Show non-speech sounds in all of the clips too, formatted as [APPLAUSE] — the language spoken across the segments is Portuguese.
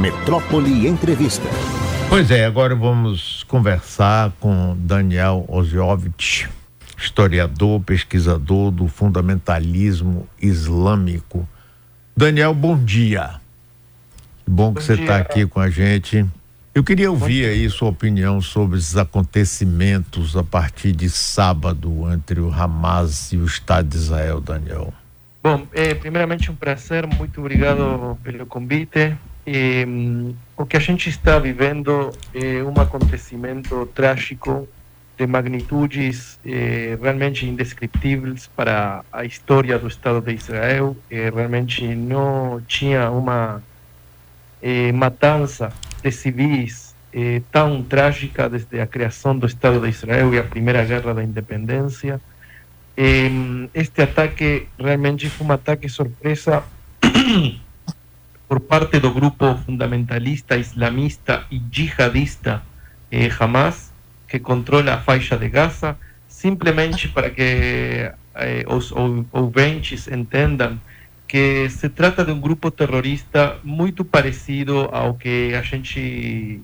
Metrópole Entrevista. Pois é, agora vamos conversar com Daniel Oziovich, historiador, pesquisador do fundamentalismo islâmico. Daniel, bom dia. Bom que bom você está aqui com a gente. Eu queria ouvir aí sua opinião sobre esses acontecimentos a partir de sábado entre o Hamas e o Estado de Israel, Daniel. Bom, é, primeiramente um prazer, muito obrigado pelo convite. O que a gente está vivendo é um acontecimento trágico de magnitudes eh, realmente indescritíveis para a história do Estado de Israel. Eh, realmente não tinha uma eh, matança de civis tão trágica desde a criação do Estado de Israel e a primeira guerra da independência. Este ataque realmente foi um ataque surpresa por parte do grupo fundamentalista, islamista e jihadista eh, Hamas, que controla a faixa de Gaza, simplesmente para que eh, os ouvintes entendam que se trata de um grupo terrorista muito parecido ao que a gente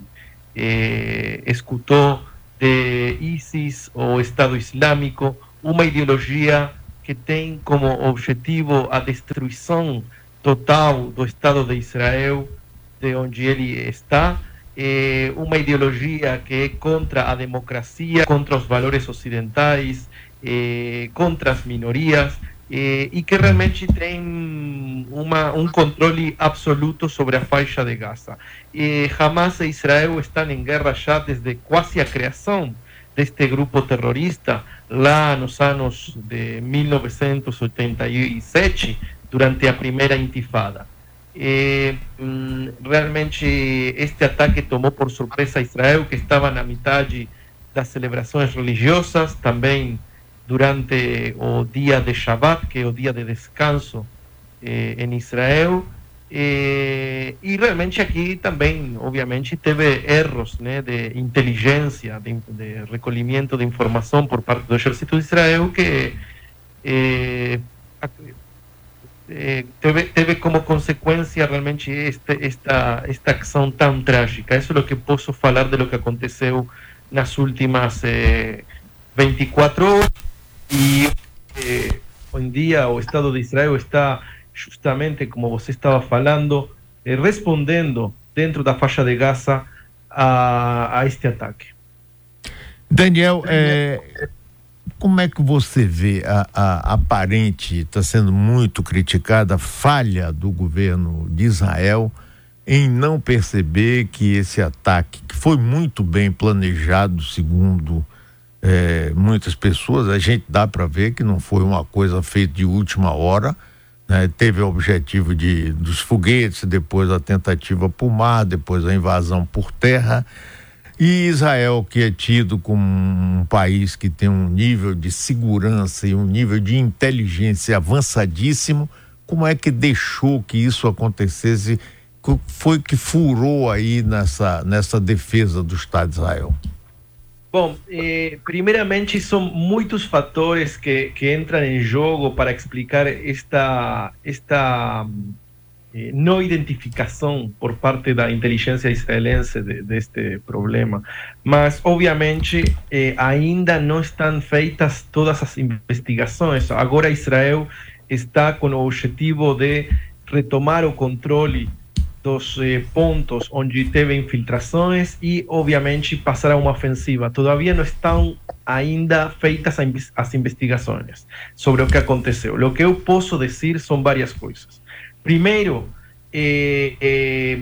eh, escutou de ISIS ou Estado Islâmico, uma ideologia que tem como objetivo a destruição total do Estado de Israel, de onde ele está, eh, uma ideologia que é contra a democracia, contra os valores ocidentais, eh, contra as minorias, e que realmente tem uma, um controle absoluto sobre a faixa de Gaza. E Hamas e Israel estão em guerra já desde quase a criação deste grupo terrorista, lá nos anos de 1987, durante a primeira intifada. E, hum, realmente este ataque tomou por surpresa Israel, que estava na metade das celebrações religiosas, também durante o dia de Shabbat, que é o dia de descanso eh, em Israel. Eh, e realmente aqui também, obviamente, teve erros né, de inteligência, de, de, recolhimento de informação por parte do exército de Israel que eh, teve, teve como consequência realmente este, esta, esta ação tão trágica. Isso é o que posso falar de lo que aconteceu nas últimas 24 horas. E eh, hoje em dia o Estado de Israel está justamente, como você estava falando, eh, respondendo dentro da faixa de Gaza a, a este ataque. Daniel, é, como é que você vê a, a aparente, está sendo muito criticada, falha do governo de Israel em não perceber que esse ataque, que foi muito bem planejado, segundo é, muitas pessoas, a gente dá para ver que não foi uma coisa feita de última hora. Né? Teve o objetivo de, dos foguetes, depois a tentativa por mar, depois a invasão por terra. E Israel, que é tido como um país que tem um nível de segurança e um nível de inteligência avançadíssimo, como é que deixou que isso acontecesse? Foi que furou aí nessa, nessa defesa do Estado de Israel? Bom, eh, primeiramente são muitos fatores que, que entram em jogo para explicar esta, esta eh, não identificação por parte da inteligência israelense de, deste problema. Mas, obviamente, eh, ainda não estão feitas todas as investigações. Agora, Israel está com o objetivo de retomar o controle dos eh, pontos onde teve infiltrações e, obviamente, passar a uma ofensiva. Todavia não estão ainda feitas as investigações sobre o que aconteceu. O que eu posso dizer são várias coisas. Primeiro, eh, eh,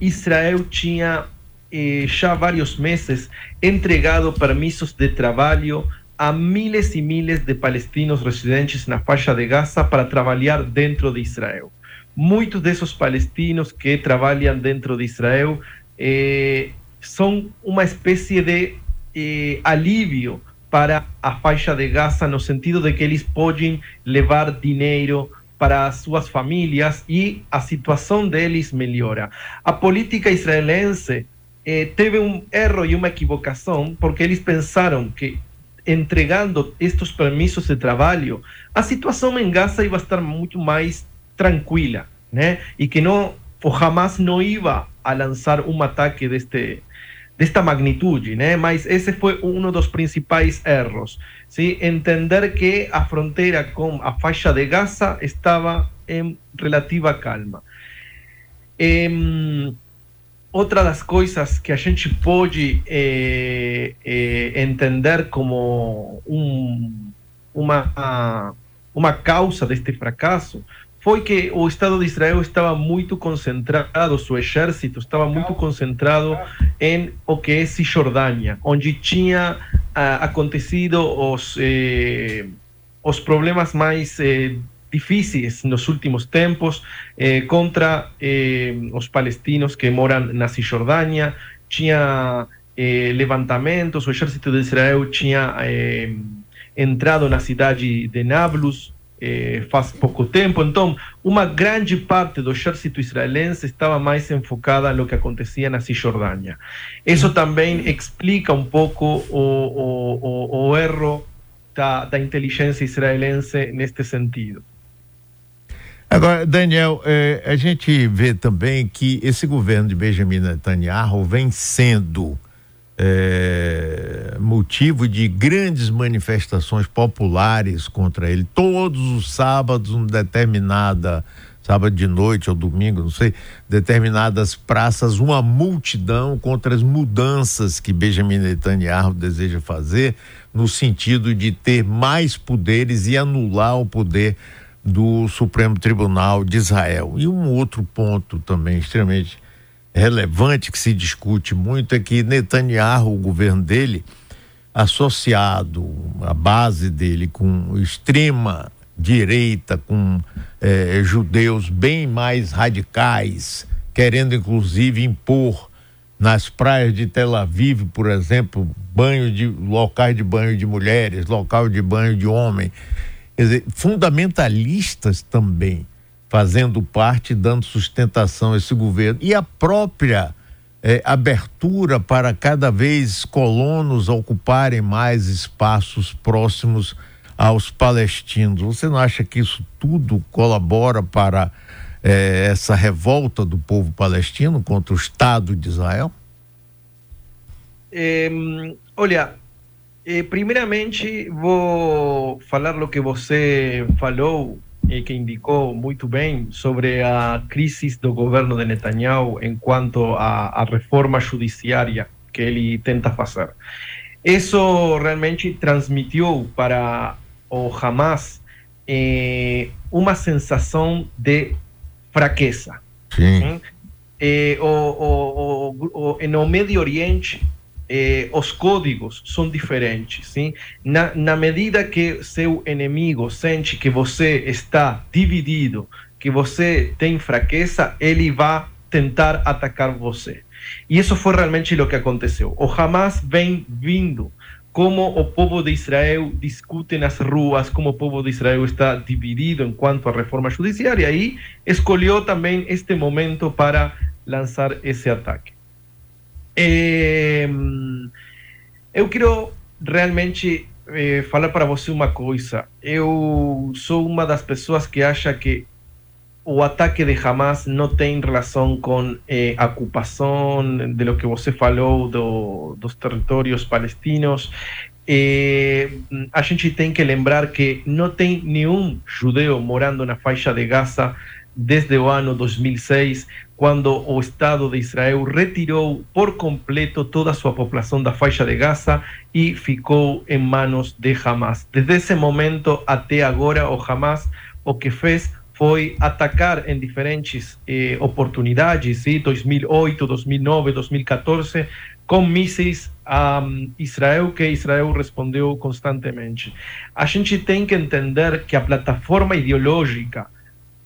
Israel tinha eh, já vários meses entregado permissos de trabalho a miles e miles de palestinos residentes na faixa de Gaza para trabalhar dentro de Israel muitos desses palestinos que trabalham dentro de Israel eh, são uma espécie de eh, alívio para a faixa de Gaza, no sentido de que eles podem levar dinheiro para suas famílias e a situação deles melhora. A política israelense eh, teve um erro e uma equivocação, porque eles pensaram que entregando estes permissos de trabalho, a situação em Gaza ia estar muito mais tranquila, né? E que não o Hamas não ia a lançar um ataque deste desta magnitude, né? Mas esse foi um dos principais erros, sim? Entender que a fronteira com a faixa de Gaza estava em relativa calma. Outra das coisas que a gente pode entender como um, uma, uma causa deste fracasso foi que o Estado de Israel estava muito concentrado, seu exército estava muito concentrado em o que é Cisjordânia, onde tinha uh, acontecido os, eh, os problemas mais eh, difíceis nos últimos tempos eh, contra eh, os palestinos que moram na Cisjordânia, tinha eh, levantamentos, o exército de Israel tinha entrado na cidade de Nablus, eh, faz pouco tempo. Então, uma grande parte do exército israelense estava mais enfocada no que acontecia na Cisjordânia. Isso também explica um pouco o, o, o, o erro da, da inteligência israelense neste sentido. Agora, Daniel, eh, a gente vê também que esse governo de Benjamin Netanyahu vem sendo é, motivo de grandes manifestações populares contra ele. Todos os sábados, um determinada sábado de noite ou domingo, não sei, determinadas praças, uma multidão contra as mudanças que Benjamin Netanyahu deseja fazer, no sentido de ter mais poderes e anular o poder do Supremo Tribunal de Israel. E um outro ponto também extremamente relevante que se discute muito é que Netanyahu, o governo dele, associado a base dele com extrema direita, com eh, judeus bem mais radicais, querendo inclusive impor nas praias de Tel Aviv, por exemplo, banho de locais de banho de mulheres, local de banho de homem, quer dizer, fundamentalistas também fazendo parte, dando sustentação a esse governo. E a própria eh, abertura para cada vez colonos ocuparem mais espaços próximos aos palestinos. Você não acha que isso tudo colabora para eh, essa revolta do povo palestino contra o Estado de Israel? Eh, olha, primeiramente vou falar o que você falou eh, que indicou muito bem sobre a crise do governo de Netanyahu em quanto à, reforma judiciária que ele tenta fazer. Isso realmente transmitiu para o Hamas eh, uma sensação de fraqueza. Sim. Eh, o, o, o, no Médio Oriente, eh, os códigos são diferentes. Sim? Na, na medida que seu inimigo sente que você está dividido, que você tem fraqueza, ele vai tentar atacar você. E isso foi realmente o que aconteceu. O Hamas vem vindo como o povo de Israel discute nas ruas, como o povo de Israel está dividido em quanto à reforma judiciária, e escolheu também este momento para lançar esse ataque. É, eu quero realmente é, falar para você uma coisa. Eu sou uma das pessoas que acha que o ataque de Hamas não tem relação com eh, a ocupação de lo que você falou do, dos territórios palestinos. Eh, a gente tem que lembrar que não tem nenhum judeu morando na faixa de Gaza desde o ano 2006, quando o Estado de Israel retirou por completo toda a sua população da faixa de Gaza e ficou em manos de Hamas. Desde esse momento até agora, o Hamas o que fez foi atacar em diferentes eh, oportunidades, sim? 2008, 2009, 2014, com mísseis a um, Israel, que Israel respondeu constantemente. A gente tem que entender que a plataforma ideológica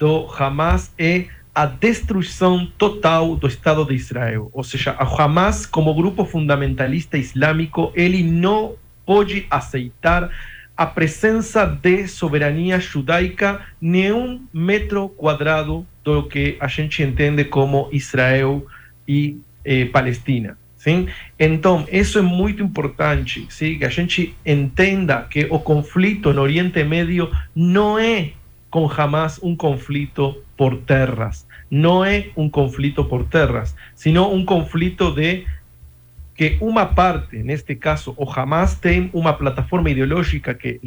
do Hamas é a destruição total do Estado de Israel. Ou seja, o Hamas, como grupo fundamentalista islâmico, ele não pode aceitar a presença de soberania judaica nenhum metro quadrado do que a gente entende como Israel e eh, Palestina. Sim? Então, isso é muito importante, sim? que a gente entenda que o conflito no Oriente Médio não é com Hamas um conflito por terras. Não é um conflito por terras, sino um conflito de que uma parte, neste caso, o Hamas tem uma plataforma ideológica que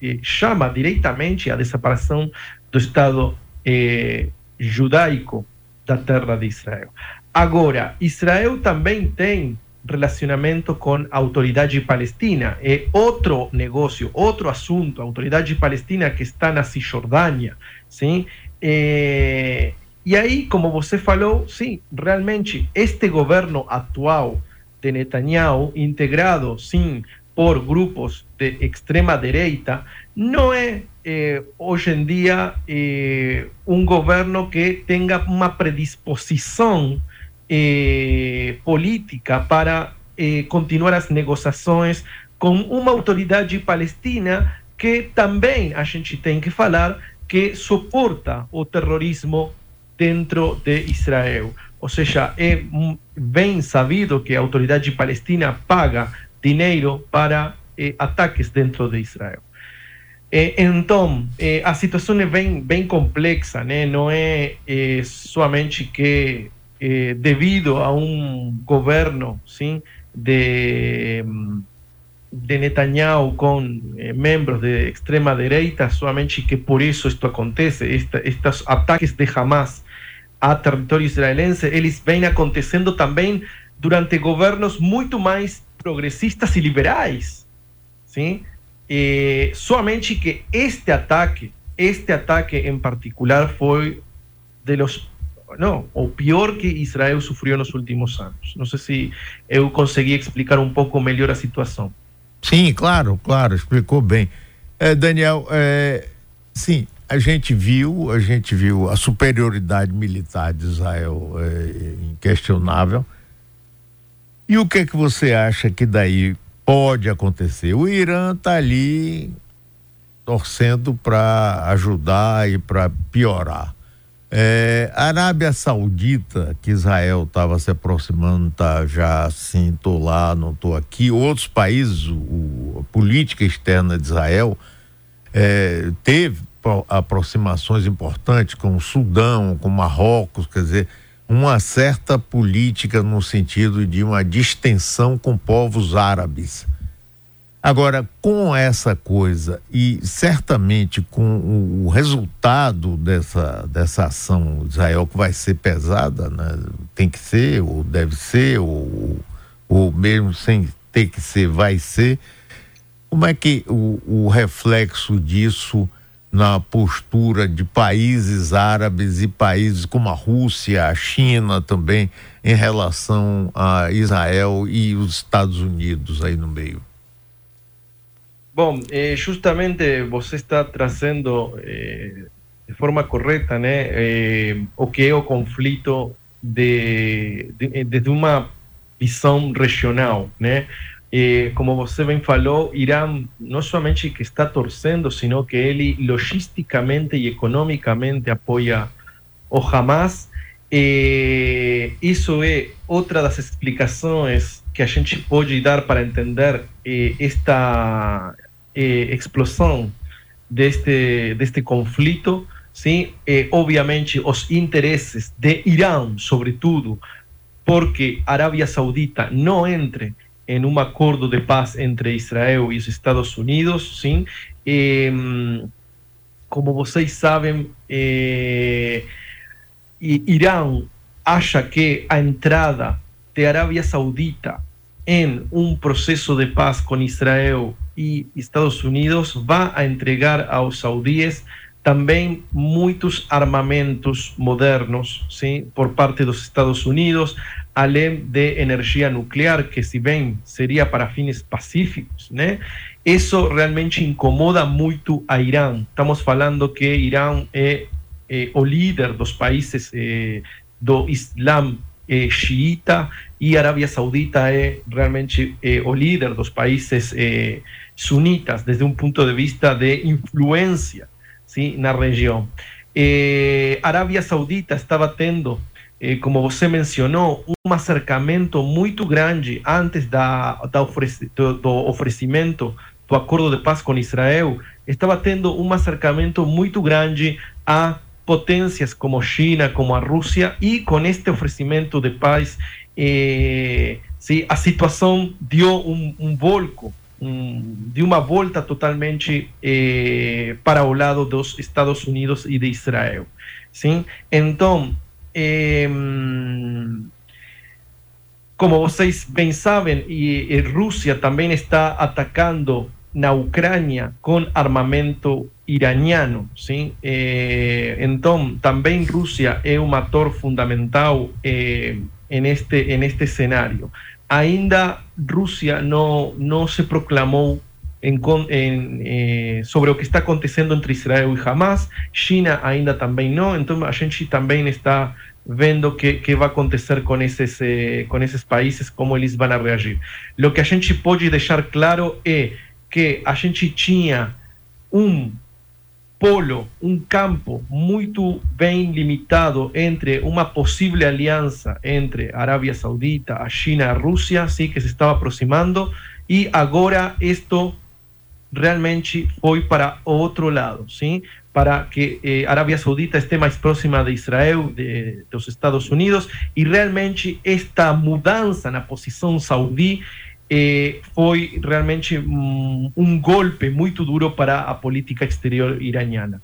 eh, chama diretamente a desaparição do Estado eh, judaico da terra de Israel. Agora, Israel também tem relacionamento com a autoridade palestina. É outro negócio, outro assunto. Autoridade palestina que está na Cisjordânia. Sim? E aí, como você falou, sim, realmente este governo atual de Netanyahu, integrado, sim, por grupos de extrema direita, não é eh, hoje em dia eh, um governo que tenha uma predisposição eh, política para eh, continuar as negociações com uma autoridade palestina que também a gente tem que falar que suporta o terrorismo dentro de Israel. Ou seja, é bem sabido que a autoridade palestina paga dinheiro para eh, ataques dentro de Israel. Eh, então, eh, a situação é bem, bem complexa, né? não é somente que eh, devido a un gobierno ¿sí? de, de Netanyahu con eh, miembros de extrema derecha, solamente que por eso esto acontece, esta, estos ataques de Hamas a territorio israelense, eles vêm acontecendo também durante governos muito mais progressistas e liberais, sim? Eh, somente que este ataque, este ataque em particular foi de los no, o pior que Israel sofreu nos últimos anos. Não sei se eu consegui explicar um pouco melhor a situação. Sim, claro, claro, explicou bem. É, Daniel, é, sim, a gente viu, a gente viu a superioridade militar de Israel é, inquestionável. E o que é que você acha que daí pode acontecer? O Irã está ali torcendo para ajudar e para piorar. É, Arábia Saudita, que Israel estava se aproximando, tá já assim, tô lá, não tô aqui. Outros países, o, a política externa de Israel é, teve aproximações importantes com o Sudão, com Marrocos, quer dizer, uma certa política no sentido de uma distensão com povos árabes. Agora, com essa coisa e certamente com o, resultado dessa, dessa ação Israel, que vai ser pesada, né? tem que ser, ou deve ser, ou, ou mesmo sem ter que ser, vai ser, como é que o, o reflexo disso na postura de países árabes e países como a Rússia, a China também, em relação a Israel e os Estados Unidos aí no meio? Bom, eh, justamente você está trazendo eh, de forma correta né, eh, o que é o conflito de, de, desde uma visão regional. Né? como você bem falou, Irã não somente que está torcendo, sino que ele logisticamente e economicamente apoia o Hamas. isso é outra das explicações que a gente pode dar para entender esta eh, explosão deste, deste conflito, sim, eh, obviamente os interesses de Irã, sobretudo, porque a Arábia Saudita não entre em um acordo de paz entre Israel e os Estados Unidos, sim. Eh, como vocês sabem, eh, Irã acha que a entrada de Arábia Saudita em um processo de paz com Israel y Estados Unidos va a entregar a los saudíes también muchos armamentos modernos ¿sí? por parte de los Estados Unidos, além de energía nuclear, que si bien sería para fines pacíficos, ¿no? eso realmente incomoda mucho a Irán. Estamos hablando que Irán es eh, o líder de los países eh, do Islam eh, xiita y Arabia Saudita es realmente eh, o líder de los países sunitas desde un punto de vista de influencia ¿sí? la región. Eh, Arabia Saudita estaba tendo, eh, como você mencionó, un acercamiento muy grande antes da, da do, oferecimento do acordo de paz con Israel estava tendo um acercamento muito grande a potências como China, como a Rússia, e com este oferecimento de paz, eh, a situação deu um, um volco, um, de uma volta totalmente eh, para o lado dos Estados Unidos e de Israel. Sim? Então, eh, como vocês bem sabem, e, e Rússia também está atacando na Ucrânia com armamento iraniano, sim? Eh, então, também Rússia é um ator fundamental eh, neste este cenário. Ainda Rússia não não se proclamou em, em, eh, sobre o que está acontecendo entre Israel e Hamas. China ainda também não. Então, a gente também está vendo o que, que vai acontecer com esses, eh, com esses países, como eles vão reagir. O que a gente pode deixar claro é que a gente tinha um polo, um campo muito bem limitado entre uma possível aliança entre a Arábia Saudita, a China, a Rússia, sim, que se estava aproximando, e agora isto realmente foi para outro lado, sim, para que eh, Arábia Saudita esté mais próxima de Israel, de, dos Estados Unidos, e realmente esta mudança na posição saudí eh, foi realmente um, um, golpe muito duro para a política exterior iraniana.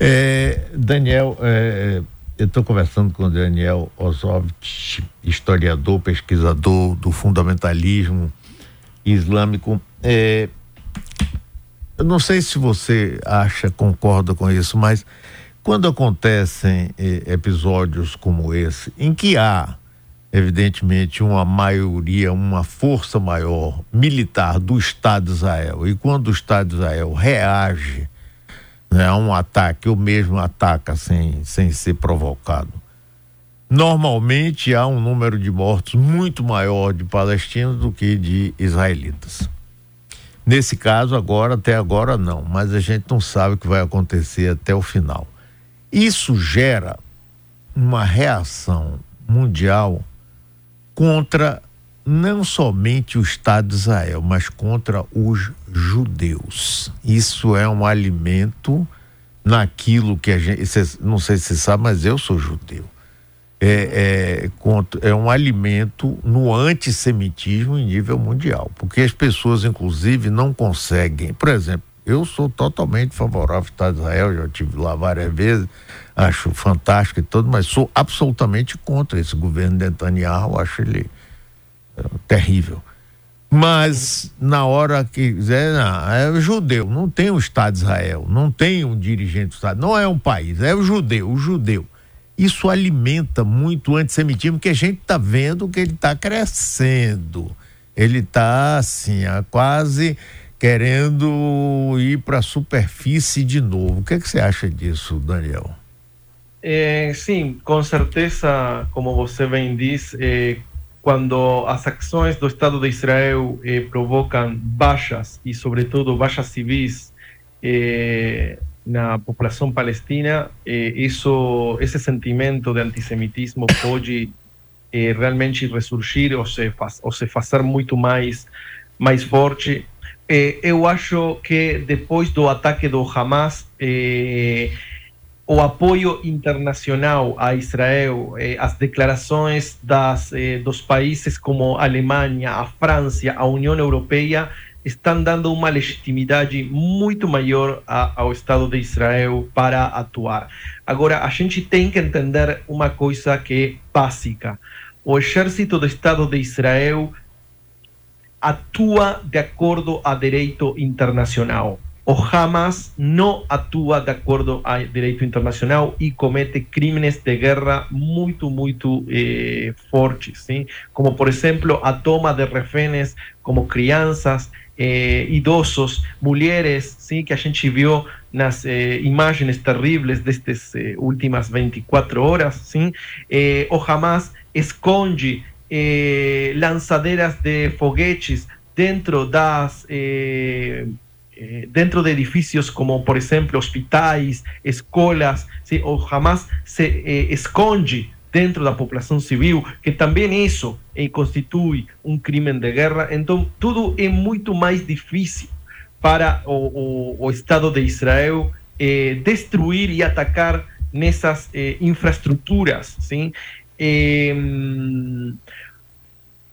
É, Daniel, é, eu estou conversando com Daniel Osovich, historiador, pesquisador do fundamentalismo islâmico. É, eu não sei se você acha, concorda com isso, mas quando acontecem episódios como esse, em que há evidentemente, uma maioria, uma força maior militar do Estado de Israel. E quando o Estado de Israel reage né, a um ataque, ou mesmo ataca sem, sem ser provocado, normalmente há um número de mortos muito maior de palestinos do que de israelitas. Nesse caso, agora, até agora não, mas a gente não sabe o que vai acontecer até o final. Isso gera uma reação mundial contra não somente o Estado de Israel, mas contra os judeus. Isso é um alimento naquilo que a gente. Não sei se você sabe, mas eu sou judeu. É, é, é um alimento no antissemitismo em nível mundial. Porque as pessoas, inclusive, não conseguem. Por exemplo, eu sou totalmente favorável ao Estado de Israel, já estive lá várias vezes acho fantástico e tudo, mas sou absolutamente contra esse governo de Netanyahu, acho ele é, terrível. Mas na hora que é, não, é judeu, não tem o Estado de Israel, não tem um dirigente do Estado, não é um país, é o judeu, o judeu. Isso alimenta muito o antissemitismo que a gente está vendo que ele está crescendo. Ele está assim, quase querendo ir para a superfície de novo. O que, é que você acha disso, Daniel? Eh, sim, com certeza, como você bem diz, eh, quando as ações do Estado de Israel eh, provocam baixas e, sobretudo, baixas civis na população palestina, isso, esse sentimento de antissemitismo pode realmente ressurgir ou se, faz, ou se fazer muito mais, mais forte. eu acho que depois do ataque do Hamas, o apoio internacional a Israel, eh, as declarações das, eh, dos países como a Alemanha, a França, a União Europeia, estão dando uma legitimidade muito maior ao Estado de Israel para atuar. Agora, a gente tem que entender uma coisa que é básica. O exército do Estado de Israel atua de acordo a direito internacional o Hamas no actúa de acuerdo al derecho internacional y comete crímenes de guerra muy, muy eh, fuertes, como por ejemplo a toma de reféns como crianças, eh, idosos, mujeres, ¿sí? que a gente viu nas eh, imágenes terribles de estas eh, últimas 24 horas. ¿sí? Eh, o Hamas esconde eh, lanzaderas de foguetes dentro das eh, dentro de edificios como, por ejemplo, hospitales, escuelas, ¿sí? o jamás se eh, esconde dentro de la población civil, que también eso eh, constituye un crimen de guerra. Entonces, todo es mucho más difícil para o, Estado de Israel eh, destruir e atacar nessas eh, infraestruturas,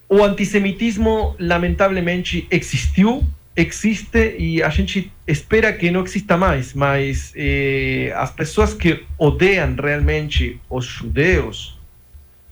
o antissemitismo lamentavelmente existiu, existe e a gente espera que não exista mais, mas eh, as pessoas que odeiam realmente os judeus,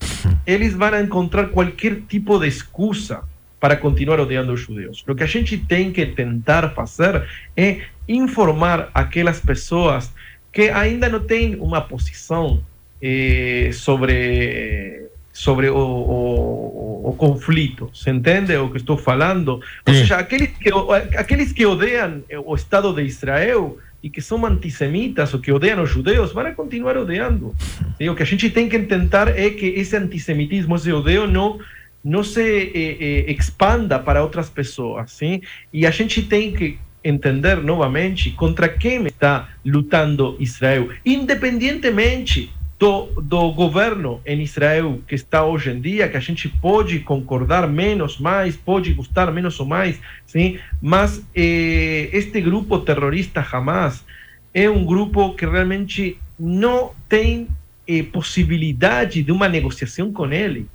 [LAUGHS] eles vão encontrar qualquer tipo de excusa para continuar odiando os judeus. O que a gente tem que tentar fazer é informar aquelas pessoas que ainda não têm uma posição eh, sobre sobre o, o, o, conflito. Se entende o que estou falando? Ou seja, aqueles que, aqueles que odeiam o Estado de Israel e que são antissemitas ou que odeiam os judeus vão continuar odiando. E o que a gente tem que tentar é que esse antissemitismo, esse odeio, não, não se eh, eh, expanda para outras pessoas. Sim? E a gente tem que entender novamente contra quem está lutando Israel, independentemente do, do governo em Israel que está hoje em dia, que a gente pode concordar menos, mais, pode gostar menos ou mais, sim, mas eh, este grupo terrorista Hamas é um grupo que realmente não tem eh, possibilidade de uma negociação com ele,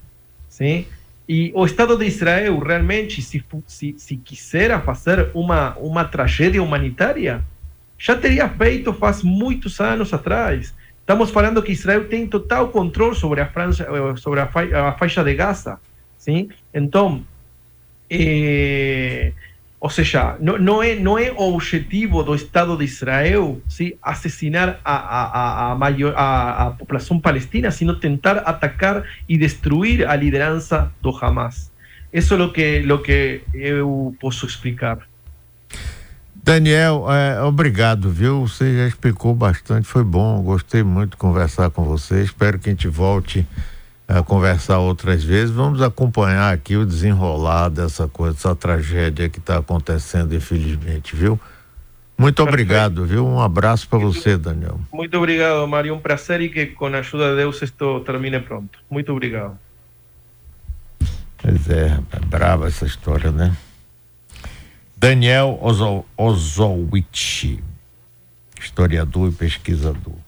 sim. E o Estado de Israel realmente, se, se, se quisera fazer uma, uma tragédia humanitária, já teria feito faz muitos anos atrás. Estamos falando que Israel tem total controle sobre a, França, eh, sobre a, a faixa de Gaza. Sim? Então, eh, ou seja, não, não, é, não é o objetivo do Estado de Israel sim, assassinar a, a, a, maior, a, a população palestina, sino tentar atacar e destruir a liderança do Hamas. Isso é o que, o que eu posso explicar. Daniel, é, obrigado, viu? Você já explicou bastante, foi bom, gostei muito de conversar com você. Espero que a gente volte a conversar outras vezes. Vamos acompanhar aqui o desenrolar dessa coisa, dessa tragédia que está acontecendo, infelizmente, viu? Muito obrigado, viu? Um abraço para você, Daniel. Muito obrigado, Mário. Um prazer e que com a ajuda de Deus isto termine pronto. Muito obrigado. Pois é, é brava essa história, né? Daniel Ozowicz, historiador e pesquisador.